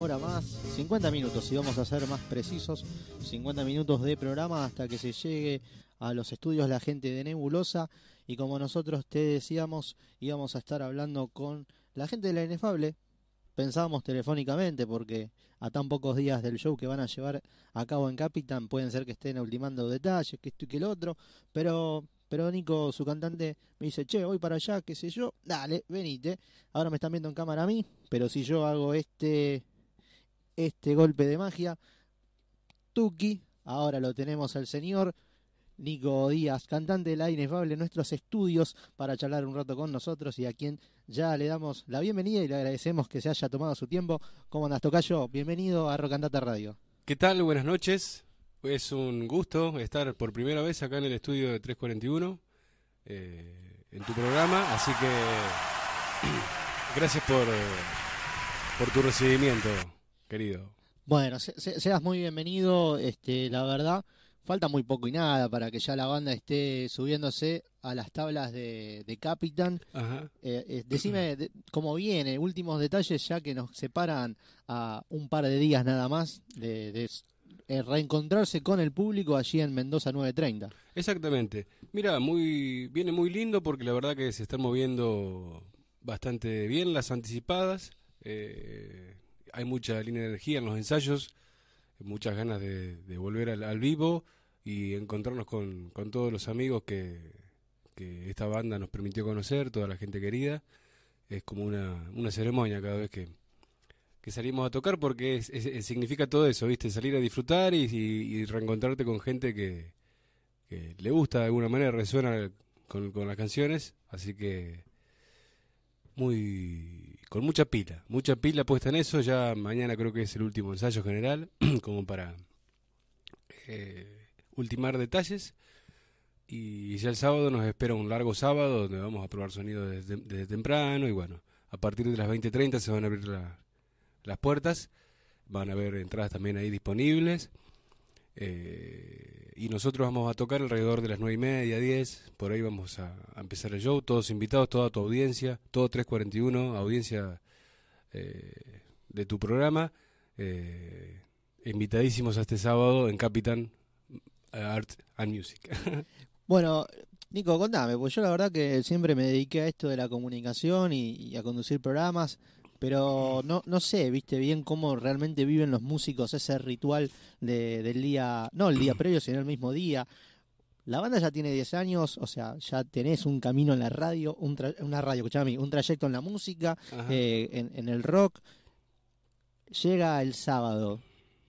hora más, 50 minutos, si vamos a ser más precisos, 50 minutos de programa hasta que se llegue a los estudios la gente de Nebulosa. Y como nosotros te decíamos, íbamos a estar hablando con la gente de la Inefable, pensábamos telefónicamente porque a tan pocos días del show que van a llevar a cabo en Capitan pueden ser que estén ultimando detalles, que esto y que el otro, pero pero Nico, su cantante, me dice, che, voy para allá, qué sé yo, dale, venite. Ahora me están viendo en cámara a mí, pero si yo hago este este golpe de magia. Tuki, ahora lo tenemos al señor Nico Díaz, cantante de la inefable en nuestros estudios, para charlar un rato con nosotros y a quien ya le damos la bienvenida y le agradecemos que se haya tomado su tiempo. ¿Cómo andas, Tocayo? Bienvenido a Rocandata Radio. ¿Qué tal? Buenas noches. Es un gusto estar por primera vez acá en el estudio de 341, eh, en tu programa, así que gracias por, eh, por tu recibimiento querido. Bueno, seas muy bienvenido, este, la verdad, falta muy poco y nada para que ya la banda esté subiéndose a las tablas de, de Capitan. Eh, eh, decime cómo viene, últimos detalles ya que nos separan a un par de días nada más de, eh, reencontrarse con el público allí en Mendoza 930. Exactamente. Mira, muy viene muy lindo porque la verdad que se están moviendo bastante bien las anticipadas. Eh, hay mucha línea de energía en los ensayos, muchas ganas de, volver al, vivo y encontrarnos con, todos los amigos que, esta banda nos permitió conocer, toda la gente querida. Es como una, ceremonia cada vez que, salimos a tocar porque significa todo eso, ¿viste? Salir a disfrutar y, reencontrarte con gente que, le gusta de alguna manera, resuena con las canciones. Así que muy con mucha pila, mucha pila puesta en eso. Ya mañana creo que es el último ensayo general, como para eh, ultimar detalles. Y ya el sábado nos espera un largo sábado donde vamos a probar sonido desde, temprano. Y bueno, a partir de las 20.30 se van a abrir las puertas. Van a haber entradas también ahí disponibles. Eh, y nosotros vamos a tocar alrededor de las nueve y media, 10, por ahí vamos a, empezar el show, todos invitados, toda tu audiencia, todo 341, audiencia eh, de tu programa, eh, invitadísimos a este sábado en Capitan Art and Music. bueno, Nico, contame, pues yo la verdad que siempre me dediqué a esto de la comunicación y a conducir programas pero no, no sé, viste bien cómo realmente viven los músicos ese ritual de, del día, no el día previo, sino el mismo día. La banda ya tiene 10 años, o sea, ya tenés un camino en la radio, un una radio, escuchame, un trayecto en la música, eh, en, en el rock. Llega el sábado,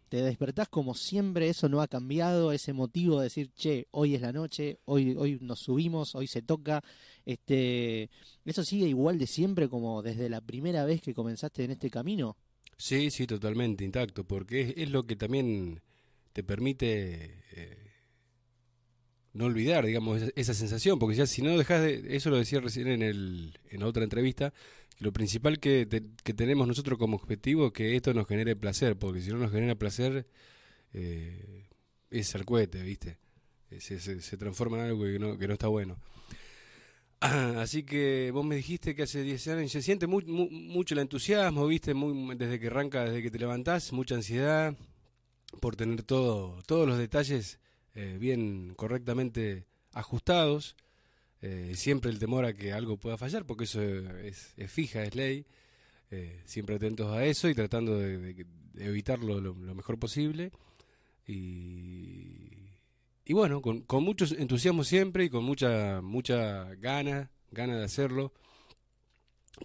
te despertás como siempre, eso no ha cambiado, ese motivo de decir, che, hoy es la noche, hoy, hoy nos subimos, hoy se toca, este, eso sigue igual de siempre como desde la primera vez que comenzaste en este camino. Sí, sí, totalmente intacto, porque es, lo que también te permite eh, no olvidar, digamos, esa, sensación, porque ya si no dejas de, eso lo decía recién en, el, en otra entrevista, lo principal que, que, tenemos nosotros como objetivo es que esto nos genere placer, porque si no nos genera placer, eh, es el cohete, ¿viste? Eh, se, se, transforma en algo que no, que no está bueno. así que vos me dijiste que hace 10 años se siente mucho el entusiasmo, ¿viste? Muy, desde que arranca, desde que te levantás, mucha ansiedad por tener todo, todos los detalles eh, bien correctamente ajustados. Eh, siempre el temor a que algo pueda fallar, porque eso es, fija, es ley. Eh, siempre atentos a eso y tratando de, evitarlo lo, mejor posible. Y, y bueno, con, con, mucho entusiasmo siempre y con mucha, mucha gana, gana de hacerlo.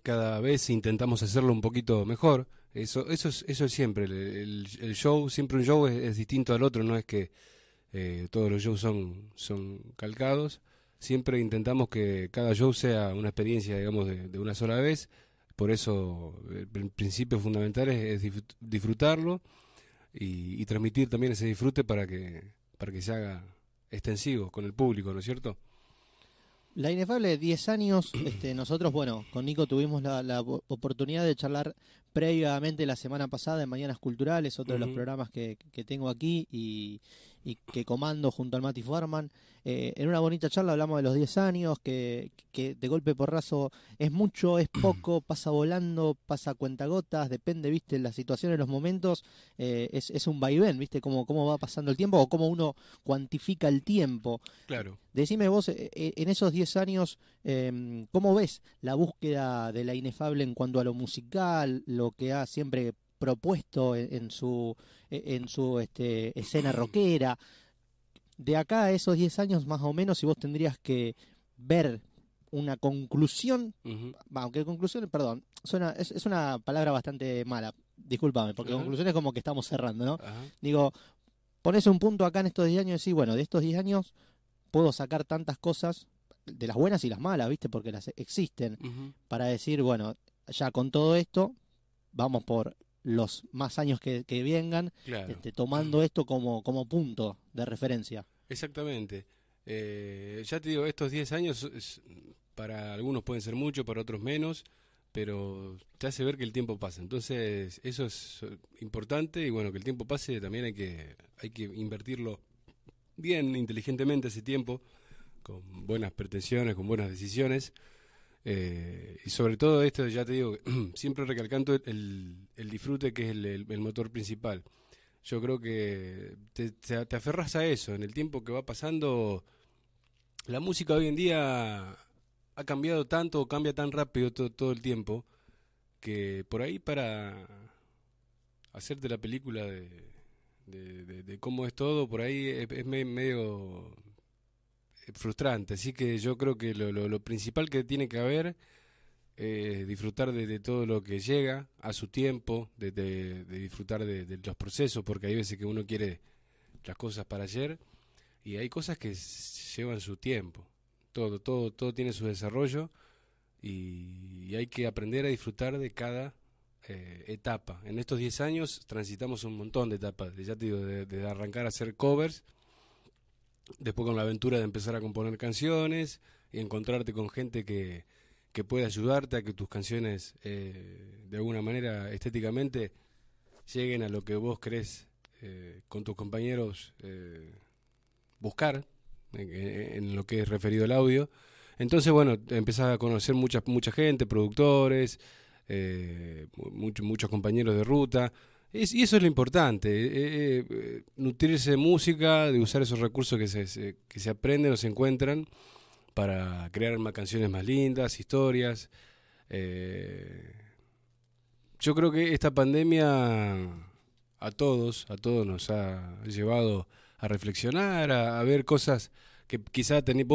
Cada vez intentamos hacerlo un poquito mejor. Eso, eso, es, eso es siempre. El, show, siempre un show es, distinto al otro, no es que eh, todos los shows son, son calcados siempre intentamos que cada show sea una experiencia, digamos, de, una sola vez. Por eso el principio fundamental es, disfrutarlo y, transmitir también ese disfrute para que, para que se haga extensivo con el público, ¿no es cierto? La inefable 10 años, este, nosotros, bueno, con Nico tuvimos la, oportunidad de charlar previamente la semana pasada en Mañanas Culturales, otro de los programas que, que tengo aquí y, y que comando junto al Mati Farman. Eh, en una bonita charla hablamos de los 10 años, que, que de golpe porrazo es mucho, es poco, pasa volando, pasa cuentagotas, depende, viste, la situación en los momentos, eh, es, es un vaivén, viste, cómo, cómo va pasando el tiempo o cómo uno cuantifica el tiempo. Claro. Decime vos, eh, en esos 10 años, eh, ¿cómo ves la búsqueda de la inefable en cuanto a lo musical, lo que ha siempre propuesto en, en su, en su este, escena rockera? De acá a esos 10 años más o menos, si vos tendrías que ver una conclusión, aunque conclusión, perdón, suena, es, es una palabra bastante mala, discúlpame, porque conclusión es como que estamos cerrando, ¿no? Digo, pones un punto acá en estos 10 años y decís, bueno, de estos 10 años puedo sacar tantas cosas, de las buenas y las malas, ¿viste? Porque las existen, para decir, bueno, ya con todo esto, vamos por los más años que, que vengan, Claro. este, tomando esto como, como punto de referencia. Exactamente. Eh, ya te digo, estos 10 años es- para algunos pueden ser mucho, para otros menos, pero te hace ver que el tiempo pasa. Entonces, eso es importante y bueno, que el tiempo pase también hay que, hay que invertirlo bien, inteligentemente ese tiempo, con buenas pretensiones, con buenas decisiones. Eh, y sobre todo esto, ya te digo, siempre recalcando el, el disfrute que es el, el- motor principal. Yo creo que te, aferras a eso. En el tiempo que va pasando, la música hoy en día ha cambiado tanto, cambia tan rápido todo, todo el tiempo, que por ahí para hacerte la película de, de, cómo es todo, por ahí es, es me- medio frustrante. Así que yo creo que lo, lo, lo principal que tiene que haber es disfrutar de, todo lo que llega a su tiempo, de, disfrutar de, los procesos, porque hay veces que uno quiere las cosas para ayer y hay cosas que llevan su tiempo. Todo, todo, todo tiene su desarrollo y, y hay que aprender a disfrutar de cada eh, etapa. En estos 10 años transitamos un montón de etapas, ya te digo, de arrancar a hacer covers, después con la aventura de empezar a componer canciones y encontrarte con gente que, que puede ayudarte a que tus canciones eh, de alguna manera estéticamente lleguen a lo que vos crees eh, con tus compañeros eh, buscar en, lo que es referido al audio. Entonces, bueno, empezás a conocer mucha, mucha gente, productores, eh, mucho- muchos compañeros de ruta. Es- y eso es lo importante, eh, eh, eh, nutrirse de música, de usar esos recursos que se, que se aprenden o se encuentran para crear más canciones más lindas, historias. Yo creo que esta pandemia a todos, a todos nos ha llevado a reflexionar, a, ver cosas que quizá tenéis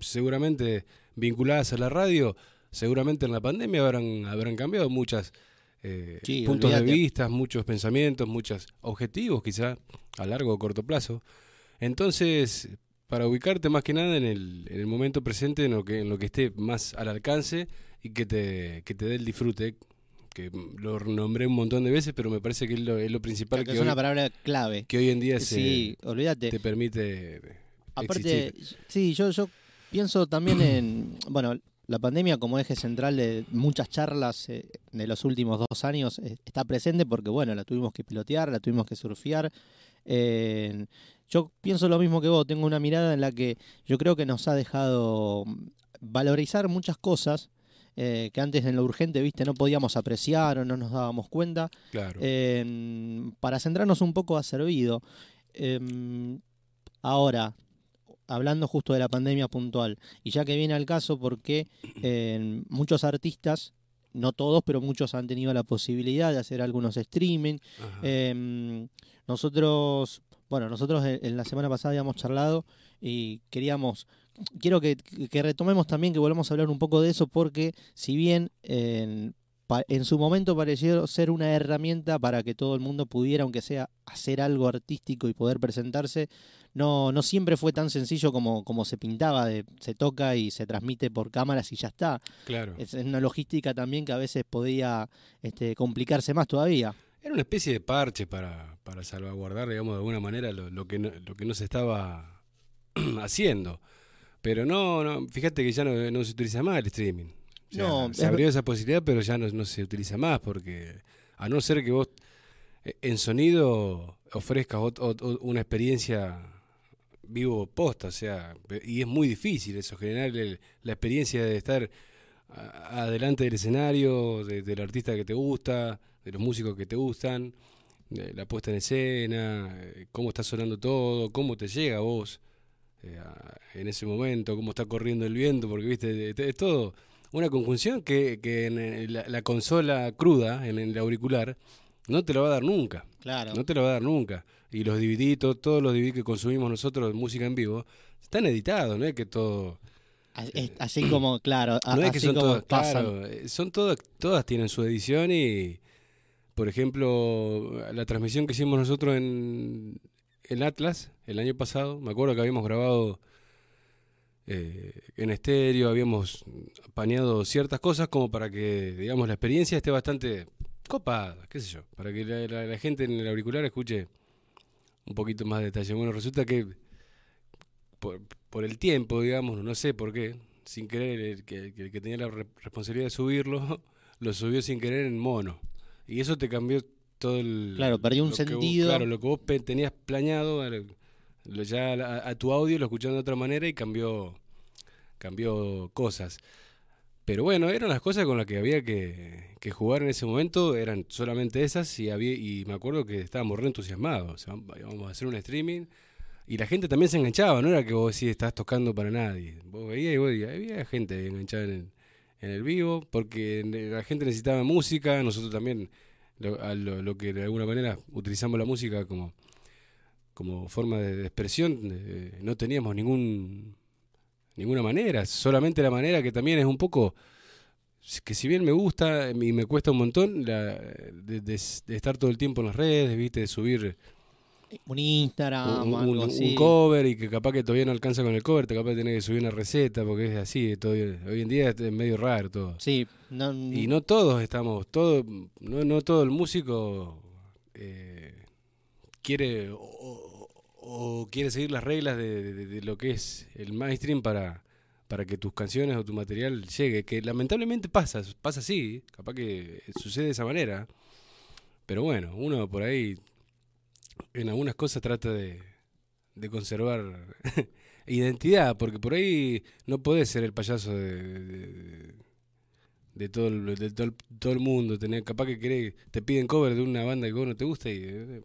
seguramente vinculadas a la radio, seguramente en la pandemia habrán, habrán cambiado muchas eh, Sí, puntos olvídate. de vista, muchos pensamientos, muchos objetivos quizá a largo o corto plazo. Entonces, para ubicarte más que nada en el, en el momento presente, en lo que, en lo que esté más al alcance y que te, que te dé el disfrute, que lo nombré un montón de veces, pero me parece que es lo, es lo principal Que que, es una hoy, palabra clave. que hoy en día se, Sí, te permite Aparte, existir. sí, yo, yo pienso también en, bueno, la pandemia como eje central de muchas charlas eh, de los últimos dos años eh, está presente porque, bueno, la tuvimos que pilotear, la tuvimos que surfear. Eh, yo pienso lo mismo que vos, tengo una mirada en la que yo creo que nos ha dejado mm, valorizar muchas cosas eh, que antes en lo urgente, viste, no podíamos apreciar o no nos dábamos cuenta. Claro. Eh, para centrarnos un poco ha servido. Eh, ahora, hablando justo de la pandemia puntual, y ya que viene al caso porque eh, muchos artistas, no todos, pero muchos han tenido la posibilidad de hacer algunos streaming. Eh, nosotros, bueno, nosotros en la semana pasada habíamos charlado y queríamos, quiero que, que retomemos también, que volvamos a hablar un poco de eso, porque si bien en su momento pareció ser una herramienta para que todo el mundo pudiera, aunque sea, hacer algo artístico y poder presentarse, no, no siempre fue tan sencillo como, como se pintaba, de, se toca y se transmite por cámaras y ya está. claro. Es una logística también que a veces podía este, complicarse más todavía. Era una especie de parche para, para salvaguardar, digamos, de alguna manera lo, lo que, no, lo que no se estaba haciendo. Pero no, no, fíjate que ya no, no se utiliza más el streaming. No, se abrió esa posibilidad, pero ya no, no se utiliza más, porque a no ser que vos eh, en sonido ofrezcas una experiencia vivo posta, o sea, y es muy difícil eso, generar el- la experiencia de estar a- adelante del escenario, de- del artista que te gusta, de los músicos que te gustan, de la puesta en escena, eh, cómo está sonando todo, cómo te llega a vos eh, en ese momento, cómo está corriendo el viento, porque viste, es- es todo una conjunción que, que en eh, la, la consola cruda, en el auricular, no te lo va a dar nunca. Claro. No te lo va a dar nunca. Y los DVD, to- todos los DVD que consumimos nosotros de música en vivo, están editados, no es que todo... Así como, claro, No es que así son como todas, claro, eh, son todas, todas tienen su edición y, por ejemplo, la transmisión que hicimos nosotros en, en Atlas el año pasado, me acuerdo que habíamos grabado eh, en estéreo, habíamos paneado ciertas cosas como para que, digamos, la experiencia esté bastante copada, qué sé yo, para que la, la- la gente en el auricular escuche un poquito más de detalle. Bueno, resulta que por, por el tiempo, digamos, no sé por qué, sin querer, el que, el que tenía la re- responsabilidad de subirlo, lo subió sin querer en mono. Y eso te cambió todo el... Claro, perdió un vos- sentido. claro, lo que vos tenías planeado, ya a, a tu audio lo escucharon de otra manera y cambió, cambió cosas. Pero bueno, eran las cosas con las que había que, jugar en ese momento, eran solamente esas y había y me acuerdo que estábamos re entusiasmados, o vamos a hacer un streaming y la gente también se enganchaba, no era que vos sí estás tocando para nadie, vos veías y vos decías, había gente enganchada en el, en el vivo, porque ne- la gente necesitaba música, nosotros también lo, a lo, lo que de alguna manera utilizamos la música como, como forma de, expresión, eh, no teníamos ningún ninguna manera, solamente la manera que también es un poco que si bien me gusta y me cuesta un montón la, de, de- de estar todo el tiempo en las redes, viste, de subir Un Instagram un, algo un- un así. cover y que capaz que todavía no alcanza con el cover, te capaz de tener que subir una receta porque es así, todavía- hoy en día es medio raro todo. Sí, no, Y no todos estamos, todo, no, no todo el músico eh, quiere o, o- o quiere seguir las reglas de, de- lo que es el mainstream para, para que tus canciones o tu material llegue, que lamentablemente pasa, pasa así, capaz que sucede de esa manera, pero bueno, uno por ahí en algunas cosas trata de, de conservar identidad, porque por ahí no podés ser el payaso de, de- todo el, de todo el, todo el mundo, tener, capaz que querés, te piden cover de una banda que vos no te gusta y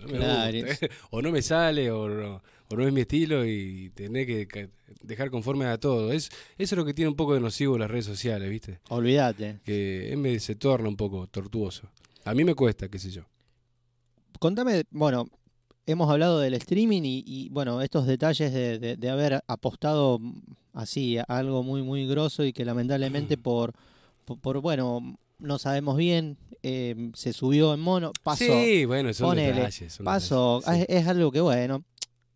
no me Claro, gusta. o no me sale o no, o no es mi estilo y tenés que dejar conforme a todo. Es, eso es lo que tiene un poco de nocivo las redes sociales, ¿viste? olvídate. Que vez se torna un poco tortuoso. A mí me cuesta, qué sé yo. Contame, bueno, hemos hablado del streaming y, y, bueno, estos detalles de, de- de haber apostado así a algo muy, muy grosso y que lamentablemente por, por, por, bueno, no sabemos bien, eh, se subió en mono, pasó, Sí, bueno, son ponele, detalles. son pasó, detalles, es, es algo que bueno,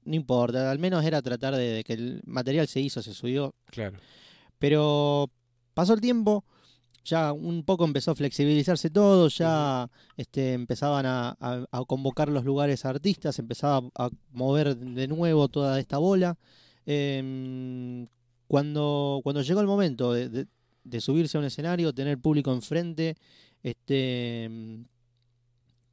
no importa, al menos era tratar de, de que el material se hizo, se subió, claro. pero pasó el tiempo, ya un poco empezó a flexibilizarse todo, ya este, empezaban a, a- a convocar los lugares a artistas, empezaba a mover de nuevo toda esta bola. Em, cuando, cuando llegó el momento de, de- de subirse a un escenario, tener público enfrente, este,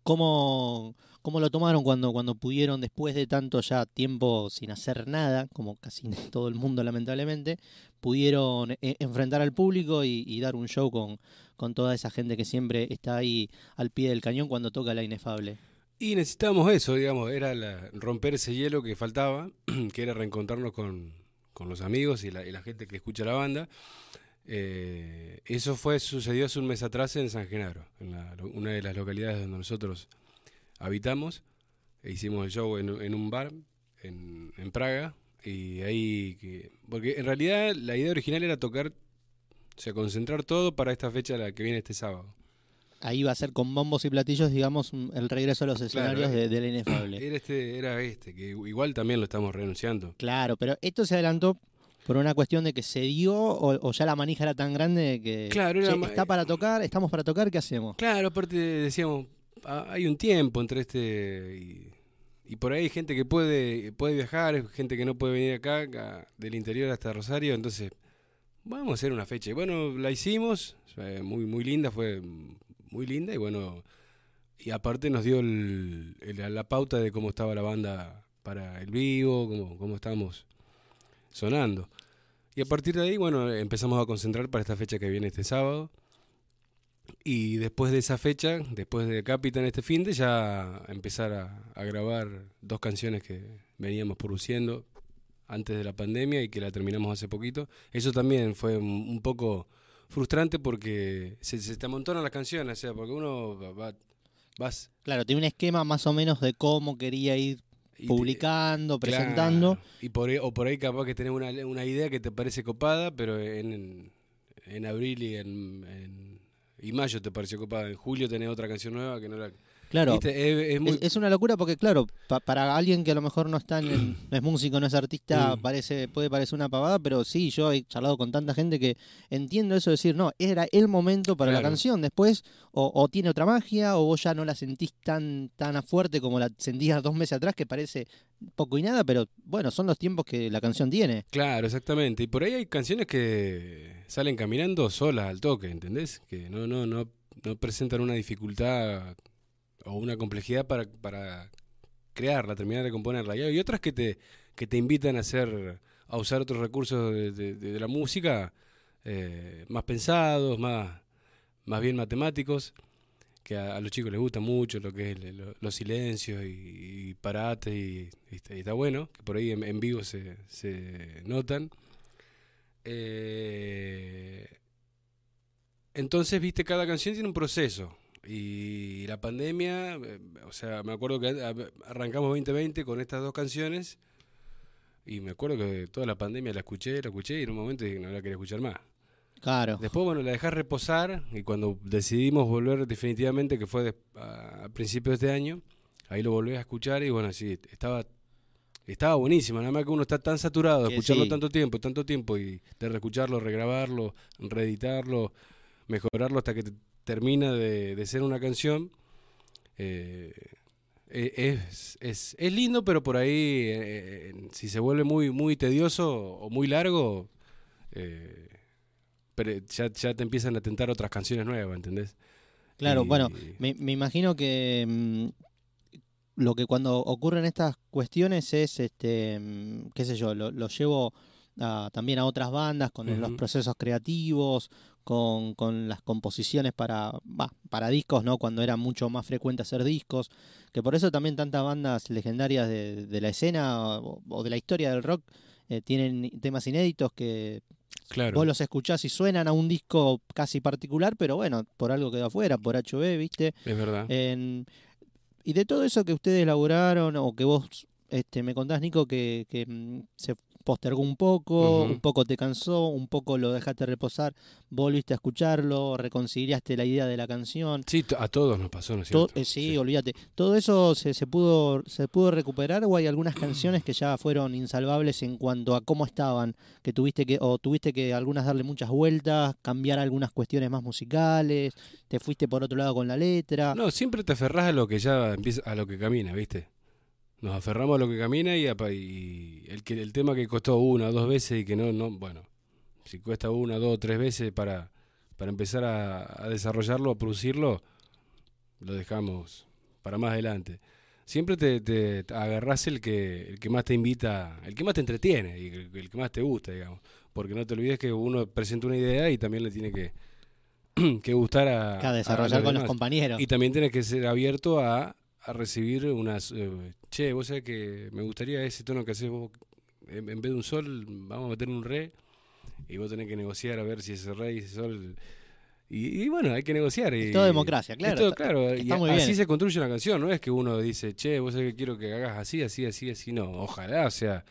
¿cómo, cómo lo tomaron cuando, cuando pudieron, después de tanto ya tiempo sin hacer nada, como casi todo el mundo lamentablemente, pudieron eh, enfrentar al público y, dar un show con, con toda esa gente que siempre está ahí al pie del cañón cuando toca la inefable. Y necesitábamos eso, digamos, era la- romper ese hielo que faltaba, que era reencontrarnos con, con los amigos y la gente que escucha la banda. Eh, eso fue sucedió hace un mes atrás en San Genaro, en la- una de las localidades donde nosotros habitamos. E hicimos el show en, en un bar en, en Praga. Y ahí, que, porque en realidad la idea original era tocar, o sea, concentrar todo para esta fecha la que viene este sábado. Ahí va a ser con bombos y platillos, digamos, el regreso a los escenarios eh. de, de la inefable. Era este, era este, que igual también lo estamos renunciando. Claro, pero esto se adelantó por una cuestión de que se dio o, o ya la manija era tan grande que Claro, era "Che, está para tocar, estamos para tocar, ¿qué hacemos? Claro, aparte decíamos, ah, hay un tiempo entre este y, y por ahí hay gente que puede puede viajar, gente que no puede venir acá, acá, del interior hasta Rosario, entonces vamos a hacer una fecha. Y bueno, la hicimos, muy, muy linda, fue muy linda y bueno, y aparte nos dio la pauta de cómo estaba la banda para el vivo, cómo, cómo estábamos sonando. Y a partir de ahí, bueno, empezamos a concentrar para esta fecha que viene este sábado. Y después de esa fecha, después de Capitan este fin de, ya empezar a, grabar dos canciones que veníamos produciendo antes de la pandemia y que la terminamos hace poquito. Eso también fue un, poco frustrante porque se, te amontonan las canciones, o sea, porque uno va, vas... Claro, tiene un esquema más o menos de cómo quería ir publicando, presentando. y por o por ahí capaz que tenés una, una idea que te parece copada, pero en, en, abril y en, y mayo te pareció copada. En julio tenés otra canción nueva que no era Claro, es, una locura porque, claro, para alguien que a lo mejor no está en, no es músico, no es artista, mm. parece puede parecer una pavada, pero sí, yo he charlado con tanta gente que entiendo eso de decir, no, era el momento para la canción, después o, tiene otra magia o vos ya no la sentís tan, tan fuerte como la sentías dos meses atrás, que parece poco y nada, pero bueno, son los tiempos que la canción tiene. Claro, exactamente. Y por ahí hay canciones que salen caminando solas al toque, ¿entendés? Que no, no, no, no presentan una dificultad o una complejidad para, para crearla, terminar de componerla. Y hay otras que te, que te invitan a hacer, a usar otros recursos de, la música eh, más pensados, más, más bien matemáticos, que a, los chicos les gusta mucho lo que es los silencios y, parates y, está bueno, que por ahí en, vivo se, se notan. Eh, entonces, viste, cada canción tiene un proceso. Y la pandemia, eh, o sea, me acuerdo que arrancamos 2020 con estas dos canciones y me acuerdo que toda la pandemia la escuché, la escuché y en un momento dije, no la quería escuchar más. Claro. Después, bueno, la dejé reposar y cuando decidimos volver definitivamente, que fue a, principios de este año, ahí lo volví a escuchar y bueno, sí, estaba estaba buenísimo, nada más que uno está tan saturado de escucharlo tanto tiempo, tanto tiempo y de reescucharlo, regrabarlo, reeditarlo, mejorarlo hasta que termina de, ser una canción. Eh, e, es, es, es, lindo, pero por ahí, eh, si se vuelve muy, muy tedioso o muy largo, eh, pero ya, ya, te empiezan a tentar otras canciones nuevas, ¿entendés? Claro, bueno, me, me, imagino que mm, lo que cuando ocurren estas cuestiones es, este, mm, qué sé yo, lo, lo llevo también a otras bandas con los procesos creativos, con, con las composiciones para, para discos, ¿no? Cuando era mucho más frecuente hacer discos, que por eso también tantas bandas legendarias de, de la escena o, de la historia del rock eh, tienen temas inéditos que claro. vos los escuchás y suenan a un disco casi particular, pero bueno, por algo quedó afuera, por HB, ¿viste? Es verdad. y de todo eso que ustedes elaboraron o que vos este, me contás, Nico, que, que mm, se postergó un poco, un poco te cansó, un poco lo dejaste reposar, volviste a escucharlo, reconciliaste la idea de la canción. Sí, a todos nos pasó, ¿no es cierto? Eh, sí, olvídate. ¿Todo eso se, se, pudo, se pudo recuperar o hay algunas canciones que ya fueron insalvables en cuanto a cómo estaban? Que tuviste que, o tuviste que algunas darle muchas vueltas, cambiar algunas cuestiones más musicales, te fuiste por otro lado con la letra. No, siempre te aferrás a lo que ya empieza, a lo que camina, ¿viste? Nos aferramos a lo que camina y, el, que, el tema que costó una o dos veces y que no, no bueno, si cuesta una, dos o tres veces para, para empezar a, desarrollarlo, a producirlo, lo dejamos para más adelante. Siempre te, te agarrás el que, el que más te invita, el que más te entretiene y el, que más te gusta, digamos. Porque no te olvides que uno presenta una idea y también le tiene que, que gustar a, desarrollar con los compañeros. Y también tienes que ser abierto a, a recibir unas eh, che, vos sabés que me gustaría ese tono que haces vos, en, vez de un sol, vamos a meter un re, y vos tenés que negociar a ver si ese re y ese sol... Y, bueno, hay que negociar. Y, todo democracia, claro. todo, claro. y así se construye una canción, no es que uno dice, che, vos sabés que quiero que hagas así, así, así, así. No, ojalá, o sea,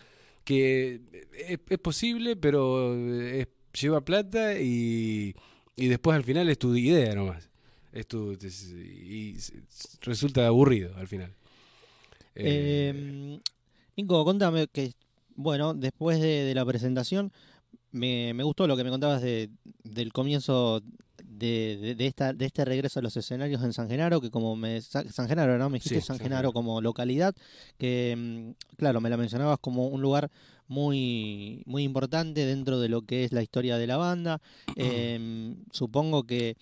que es, posible, pero lleva plata y, y después al final es tu idea nomás. Es tu, y resulta aburrido al final. Eh, Nico, contame que, bueno, después de, la presentación, me, me gustó lo que me contabas de, del comienzo de, de, esta, de este regreso a los escenarios en San Genaro, que como me... San Genaro, ¿no? Me dijiste San, Genaro, como localidad, que mm, claro, me la mencionabas como un lugar muy, muy importante dentro de lo que es la historia de la banda. Em, supongo que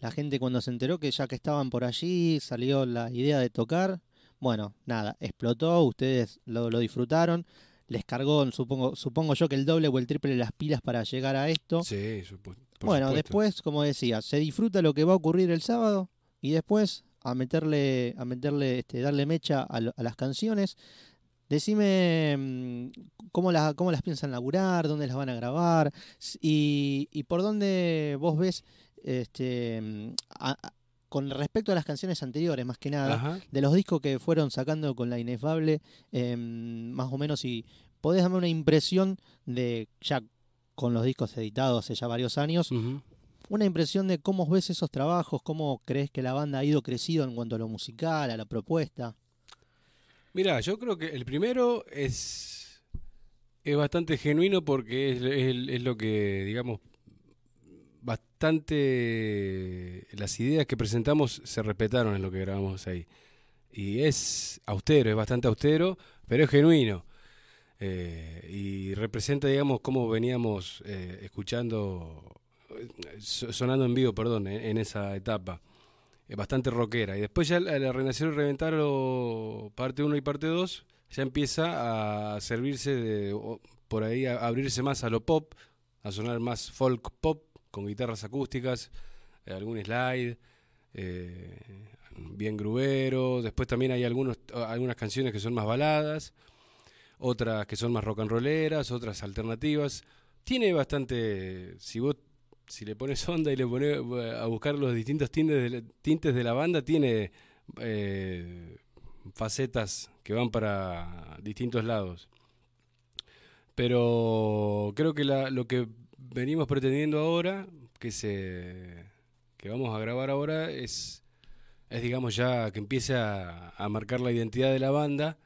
la gente cuando se enteró que ya que estaban por allí salió la idea de tocar. Bueno, nada, explotó, ustedes lo, lo disfrutaron les cargó, supongo, supongo yo que el doble o el triple de las pilas para llegar a esto. Sí, Bueno, después, como decía, se disfruta lo que va a ocurrir el sábado y después a meterle, a meterle, este, darle mecha a, las canciones. Decime mm, cómo las, cómo las piensan laburar, dónde las van a grabar y, y por dónde vos ves este, mm, con respecto a las canciones anteriores, más que nada, de los discos que fueron sacando con la inefable, em, más o menos, si podés darme una impresión de, ya con los discos editados hace ya varios años, una impresión de cómo ves esos trabajos, cómo crees que la banda ha ido crecido en cuanto a lo musical, a la propuesta. Mira, yo creo que el primero es, es bastante genuino porque es, es lo que, digamos, bastante. Las ideas que presentamos se respetaron en lo que grabamos ahí. Y es austero, es bastante austero, pero es genuino. Eh, y representa, digamos, cómo veníamos eh, escuchando, sonando en vivo, perdón, en, esa etapa. Es bastante rockera. Y después ya la, Renacer y Reventar, parte 1 y parte 2, ya empieza a servirse de, por ahí, a abrirse más a lo pop, a sonar más folk pop con guitarras acústicas, eh, algún slide, eh, bien grubero. Después también hay algunos, algunas canciones que son más baladas, otras que son más rock and rolleras, otras alternativas. Tiene bastante, si vos si le pones onda y le pones a buscar los distintos tintes de, tintes de la banda, tiene eh, facetas que van para distintos lados. Pero creo que la, lo que venimos pretendiendo ahora, que se que vamos a grabar ahora, es, es digamos ya que empiece a, marcar la identidad de la banda,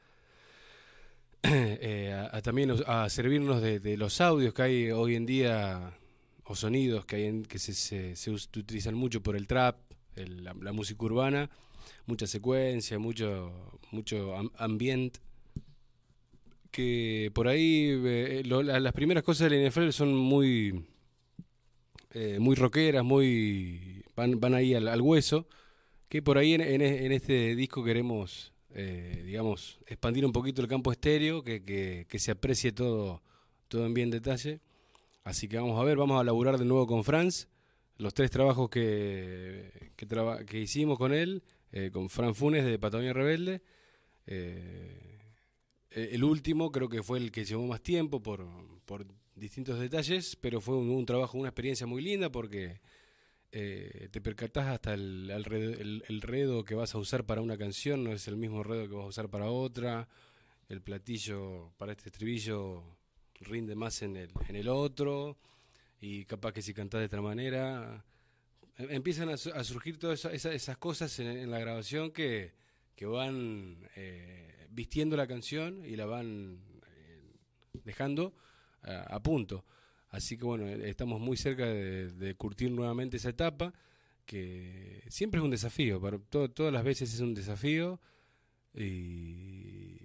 eh, a, también a servirnos de, los audios que hay hoy en día, o sonidos que, hay que se, se, utilizan mucho por el trap, la, música urbana, mucha secuencia, mucho, mucho ambiente que por ahí eh, las primeras cosas de la NFL son muy eh, muy rockeras, muy van, van ahí al, hueso, que por ahí en, este disco queremos, eh, digamos, expandir un poquito el campo estéreo, que, que, se aprecie todo, todo en bien detalle. Así que vamos a ver, vamos a laburar de nuevo con Franz, los tres trabajos que, que, que hicimos con él, con Fran Funes de Patagonia Rebelde. Eh, el último creo que fue el que llevó más tiempo por, por distintos detalles, pero fue un, trabajo, una experiencia muy linda porque eh, te percatás hasta el, el, redo que vas a usar para una canción, no es el mismo redo que vas a usar para otra, el platillo para este estribillo rinde más en el, en el otro, y capaz que si cantás de otra manera, em, empiezan a, surgir todas esas, cosas en, la grabación que, que van... Eh, vistiendo la canción y la van eh, dejando a punto. Así que bueno, estamos muy cerca de, curtir nuevamente esa etapa, que siempre es un desafío, para todas las veces es un desafío y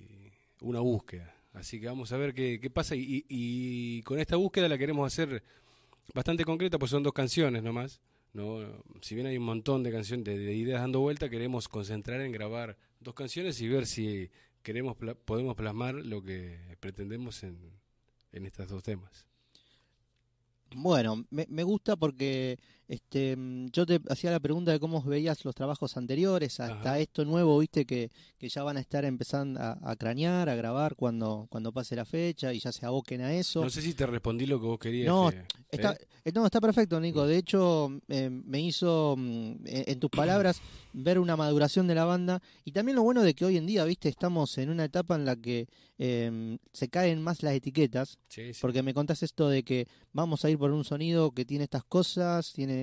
una búsqueda. Así que vamos a ver qué, pasa y, con esta búsqueda la queremos hacer bastante concreta, pues son dos canciones nomás. ¿no? Si bien hay un montón de canciones, de ideas dando vuelta, queremos concentrar en grabar dos canciones y ver si queremos podemos plasmar lo que pretendemos en, en estos dos temas. Bueno, me, me gusta porque este, yo te hacía la pregunta de cómo veías los trabajos anteriores hasta esto nuevo, viste que, que, ya van a estar empezando a, cranear, a grabar cuando, cuando pase la fecha y ya se aboquen a eso. No sé si te respondí lo que vos querías. No, está, ¿eh? no, está perfecto, Nico. De hecho, eh, me hizo, mm, en, tus palabras, ver una maduración de la banda y también lo bueno de que hoy en día, viste, estamos en una etapa en la que em, se caen más las etiquetas. Porque me contás esto de que vamos a ir por un sonido que tiene estas cosas, tiene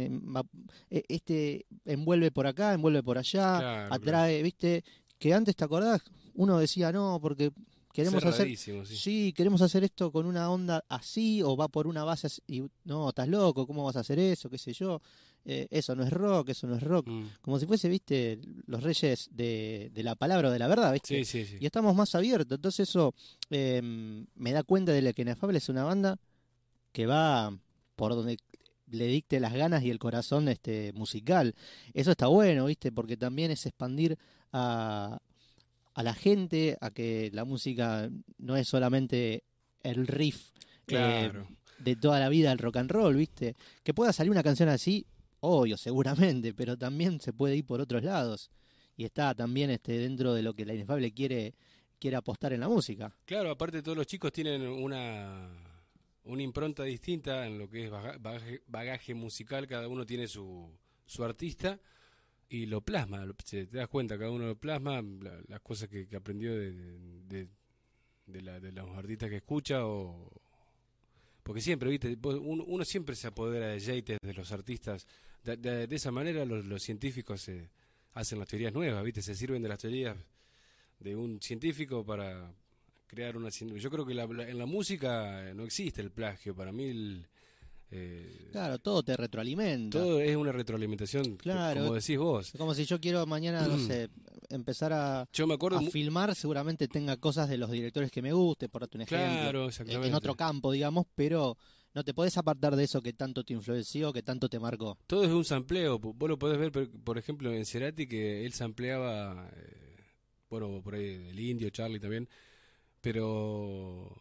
e, este envuelve por acá, envuelve por allá, atrae, viste, que antes te acordás, uno decía no, porque queremos hacer sí. sí, queremos hacer esto con una onda así o va por una base así, y no, estás loco, ¿cómo vas a hacer eso? qué sé yo. Eh, eso no es rock, eso no es rock. Mm. Como si fuese, viste, los reyes de, de la palabra o de la verdad, viste. Sí, sí, sí. Y estamos más abiertos. Entonces eso eh, me da cuenta de la que Inefable es una banda que va por donde le dicte las ganas y el corazón este musical. Eso está bueno, ¿viste? Porque también es expandir a, a la gente, a que la música no es solamente el riff eh, de toda la vida del rock and roll, ¿viste? Que pueda salir una canción así, obvio, seguramente, pero también se puede ir por otros lados. Y está también este dentro de lo que la Inefable quiere, quiere apostar en la música. Claro, aparte todos los chicos tienen una, una impronta distinta en lo que es baga- bagaje, bagaje musical, cada uno tiene su, su artista y lo plasma, se- te das cuenta, cada uno lo plasma, la- las cosas que, aprendió de, de, la- los artistas que escucha o... Porque siempre, viste, uno, siempre se apodera de Yates, de los artistas. De, esa manera los, los científicos eh, hacen las teorías nuevas, viste, se sirven de las teorías de un científico para crear una yo creo que la- la- en la música no existe el plagio para mí el, eh, Claro, todo te retroalimenta. todo es una retroalimentación Claro. como decís vos como si yo quiero mañana, no sé, empezar a, yo me acuerdo a mu- filmar, seguramente tenga cosas de los directores que me guste, por darte un ejemplo. claro en- exactamente en otro campo, digamos, pero no te podés apartar de eso que tanto te influenció, que tanto te marcó. todo es un sampleo vos lo podés ver por, por ejemplo en Cerati que él sampleaba eh, bueno por ahí el indio Charlie también pero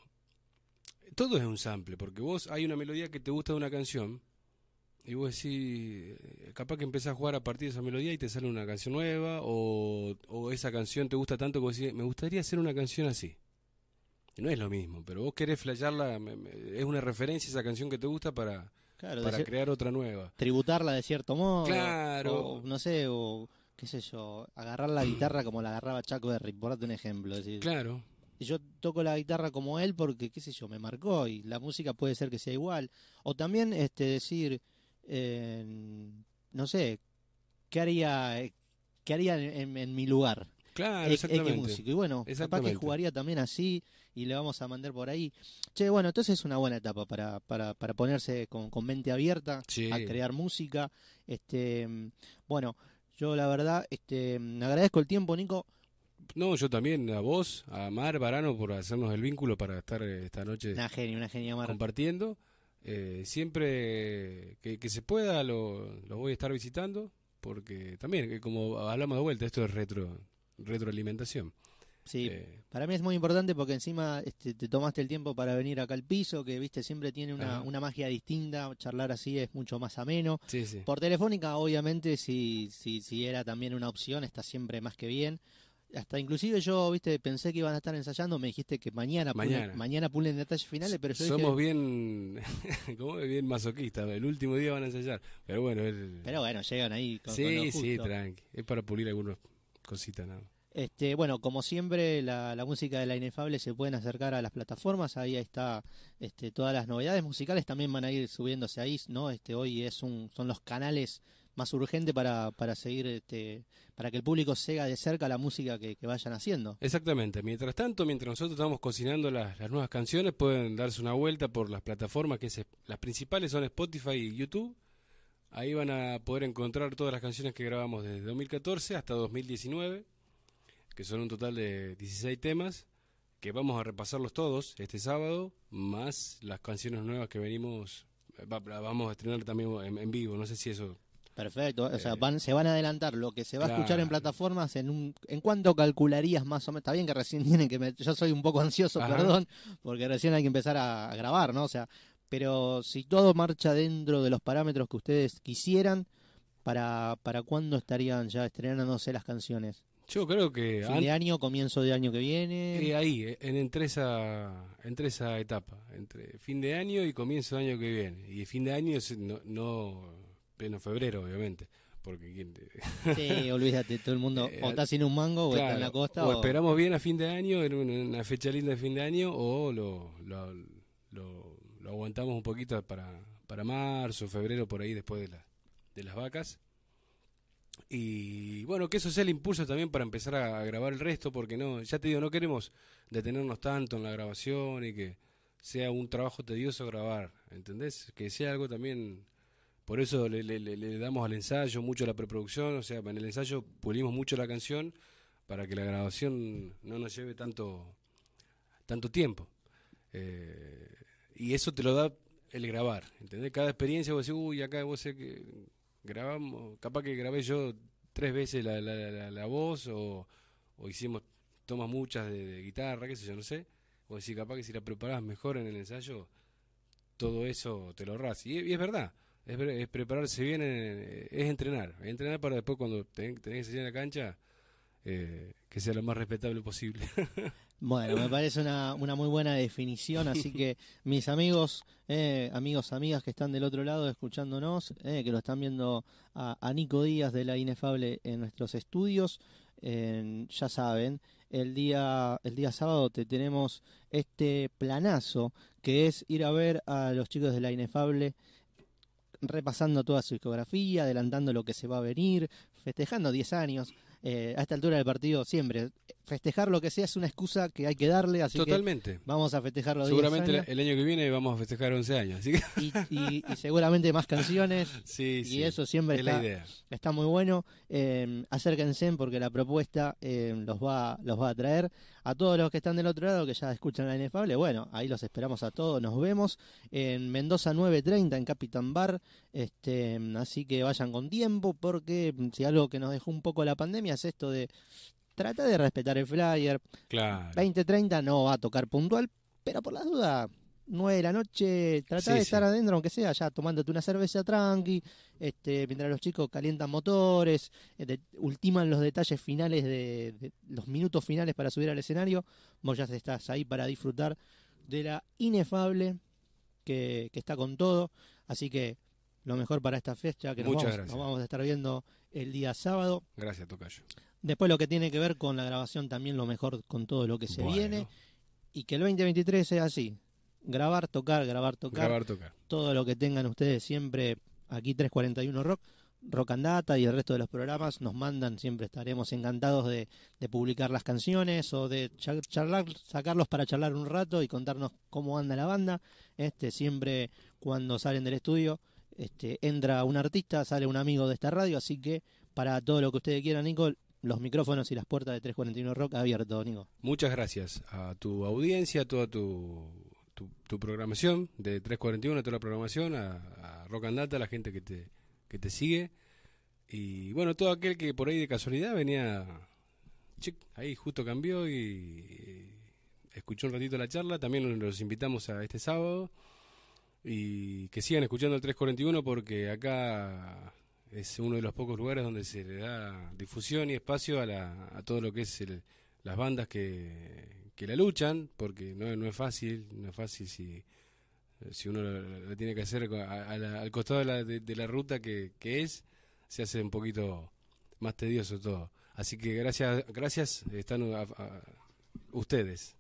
todo es un sample porque vos hay una melodía que te gusta de una canción y vos decís, eh, capaz que empezás a jugar a partir de esa melodía y te sale una canción nueva, o, o esa canción te gusta tanto que vos decís, me gustaría hacer una canción así. No es lo mismo, pero vos querés me- es una referencia esa canción que te gusta para, Claro, de para crear otra nueva. tributarla de cierto modo. Claro. O, no sé, o qué sé yo, agarrar la guitarra como la agarraba Chaco Berry, por darte un ejemplo. decir, Claro, yo toco la guitarra como él porque, qué sé yo, me marcó y la música puede ser que sea igual. O también este decir, eh, no sé, ¿qué haría, qué haría en, en mi lugar? claro, X exactamente. músico. Y bueno, capaz que jugaría también así y le vamos a mandar por ahí. Che, bueno, entonces es una buena etapa para, para, para ponerse con, con mente abierta Sí. a crear música. Este, bueno, yo la verdad, este, agradezco el tiempo, Nico. No, yo también, a vos, a Mar Barano por hacernos el vínculo para estar eh, esta noche Una genia, una genia Mar. compartiendo. Eh, siempre que, que se pueda lo, lo voy a estar visitando, porque también, eh, como hablamos de vuelta, esto es retro retroalimentación. Sí, Eh, para mí es muy importante porque encima este, te tomaste el tiempo para venir acá al piso, que viste siempre tiene una, una magia distinta. Charlar así es mucho más ameno. sí, sí. Por telefónica, obviamente, si, si, si era también una opción, está siempre más que bien. Hasta inclusive yo, viste, pensé que iban a estar ensayando, me dijiste que mañana pulen, Mañana. mañana pulen detalles finales, pero yo Somos dije, bien, ¿cómo es? bien masoquistas. El último día van a ensayar. Pero bueno, el- pero bueno, llegan ahí con, con lo sí, sí, tranqui. Es para pulir algunas cositas, nada. Este, bueno, como siempre, la, la música de la Inefable se pueden acercar a las plataformas, ahí está este, todas las novedades musicales también van a ir subiéndose ahí, ¿no? Este, hoy es un, son los canales más urgentes para, para seguir, este, para que el público siga de cerca la música que, vayan haciendo. Exactamente. Mientras tanto, mientras nosotros estamos cocinando las, nuevas canciones, pueden darse una vuelta por las plataformas que es, las principales son Spotify y YouTube. Ahí van a poder encontrar todas las canciones que grabamos desde 2014 hasta 2019, que son un total de 16 temas, que vamos a repasarlos todos este sábado, más las canciones nuevas que venimos, vamos a estrenar también en vivo. No sé si eso Perfecto, o sea, Eh, van, se van a adelantar lo que se va a escuchar en plataformas en un, ¿en cuánto calcularías más o menos? Está bien que recién tienen que met- yo soy un poco ansioso, Ajá. perdón, porque recién hay que empezar a, a grabar, ¿no? O sea, pero si todo marcha dentro de los parámetros que ustedes quisieran, ¿para, para cuándo estarían ya estrenándose las canciones? Yo creo que ¿Fin de año, comienzo de año que viene? eh, ahí, eh, en, entre, esa, entre esa etapa, entre fin de año y comienzo de año que viene. Y fin de año no, no pleno febrero, obviamente. Porque ¿quién te- Sí, olvídate, todo el mundo Eh, o está sin un mango o está en la costa. o o- esperamos bien a fin de año, en una, una fecha linda de fin de año, o lo, lo, lo- lo aguantamos un poquito para, para marzo, febrero, por ahí después de, la, de las vacas. y bueno, que eso sea el impulso también para empezar a grabar el resto, porque no, ya te digo, no queremos detenernos tanto en la grabación y que sea un trabajo tedioso grabar, ¿entendés? Que sea algo también, por eso le, le, damos al ensayo mucho la preproducción, o sea, en el ensayo pulimos mucho la canción para que la grabación no nos lleve tanto, tanto tiempo. Eh, y eso te lo da el grabar, ¿entendés? Cada experiencia vos decís, uy, acá vos grabamos, capaz que grabé yo tres veces la, la, voz o, hicimos tomas muchas de, guitarra, qué sé yo, no sé. O decir, capaz que si la preparás mejor en el ensayo, todo eso te lo ahorras. Y, es verdad, es, prepararse bien, es entrenar. Es entrenar para después cuando tenés, que salir en la cancha, eh, que sea lo más respetable posible. Bueno, me parece una, una muy buena definición, así que mis amigos, eh, amigos, amigas que están del otro lado escuchándonos, eh, que lo están viendo a, Nico Díaz de la Inefable en nuestros estudios, ya saben, el día, el día sábado te tenemos este planazo que es ir a ver a los chicos de la Inefable repasando toda su discografía, adelantando lo que se va a venir, festejando 10 años. Eh, a esta altura del partido siempre festejar lo que sea es una excusa que hay que darle, así Totalmente. vamos a festejarlo. Seguramente el año que viene vamos a festejar 11 años. Y, seguramente más canciones. Sí, y eso siempre está, está muy bueno. Eh, acérquense porque la propuesta eh, los, va, los va a traer. A todos los que están del otro lado, que ya escuchan la inefable, bueno, ahí los esperamos a todos. Nos vemos en Mendoza 930 en Capitán Bar. Este, así que vayan con tiempo porque si algo que nos dejó un poco la pandemia es esto de trata de respetar el flyer. Claro. 20-30 no va a tocar puntual, pero por la duda, 9 de la noche, trata de estar adentro, aunque sea ya tomándote una cerveza tranqui, este, mientras los chicos calientan motores, eh, ultiman los detalles finales de, los minutos finales para subir al escenario, vos ya estás ahí para disfrutar de la inefable que, está con todo, así que lo mejor para esta fecha que nos vamos, nos vamos, a estar viendo el día sábado. Gracias, Tocayo. Después lo que tiene que ver con la grabación también lo mejor con todo lo que se viene. Y que el 2023 sea así. Grabar, tocar, grabar, tocar. Grabar, tocar. Todo lo que tengan ustedes siempre aquí 341 Rock. Rock and Data y el resto de los programas nos mandan, siempre estaremos encantados de, publicar las canciones o de charlar, sacarlos para charlar un rato y contarnos cómo anda la banda. Este siempre cuando salen del estudio, este entra un artista, sale un amigo de esta radio, así que para todo lo que ustedes quieran, Nicole, los micrófonos y las puertas de 341 Rock abiertos, Nico. Muchas gracias a tu audiencia, a toda tu, tu, programación de 341, a toda la programación, a, Rock and Data, a la gente que te, que te sigue. Y bueno, todo aquel que por ahí de casualidad venía, ahí justo cambió y, escuchó un ratito la charla, también los invitamos a este sábado. Y que sigan escuchando el 341 porque acá es uno de los pocos lugares donde se le da difusión y espacio a, la, a todo lo que es las bandas que, que, la luchan, porque no, no, es fácil, no es fácil si, si uno lo, tiene que hacer al costado de la, de, la ruta que, que, es, se hace un poquito más tedioso todo. Así que gracias, gracias están ustedes.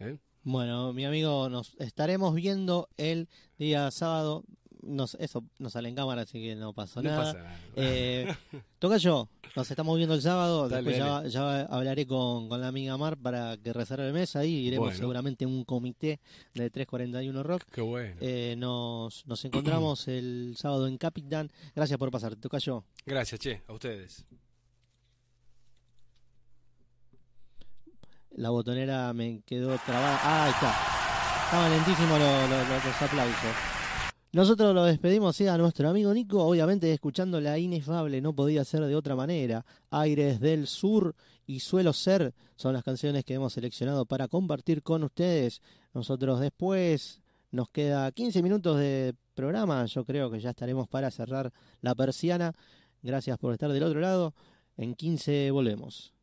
¿eh? Bueno, mi amigo, nos estaremos viendo el día sábado nos, eso nos sale en cámara, así que no pasó nada. Eh, toca yo, nos estamos viendo el sábado, después ya, hablaré con, la amiga Mar para que reserve el mes, ahí iremos seguramente un comité de 341 Rock. Qué bueno. Eh, nos, nos encontramos el sábado en Capitán. Gracias por pasar, toca yo. Gracias, che, a ustedes. La botonera me quedó trabada. Ah, ahí está. Estaban lentísimos los aplausos. Nosotros lo despedimos a nuestro amigo Nico, obviamente escuchando la inefable, no podía ser de otra manera. Aires del Sur y Suelo Ser son las canciones que hemos seleccionado para compartir con ustedes. Nosotros después nos queda 15 minutos de programa, yo creo que ya estaremos para cerrar la persiana. Gracias por estar del otro lado. En 15 volvemos.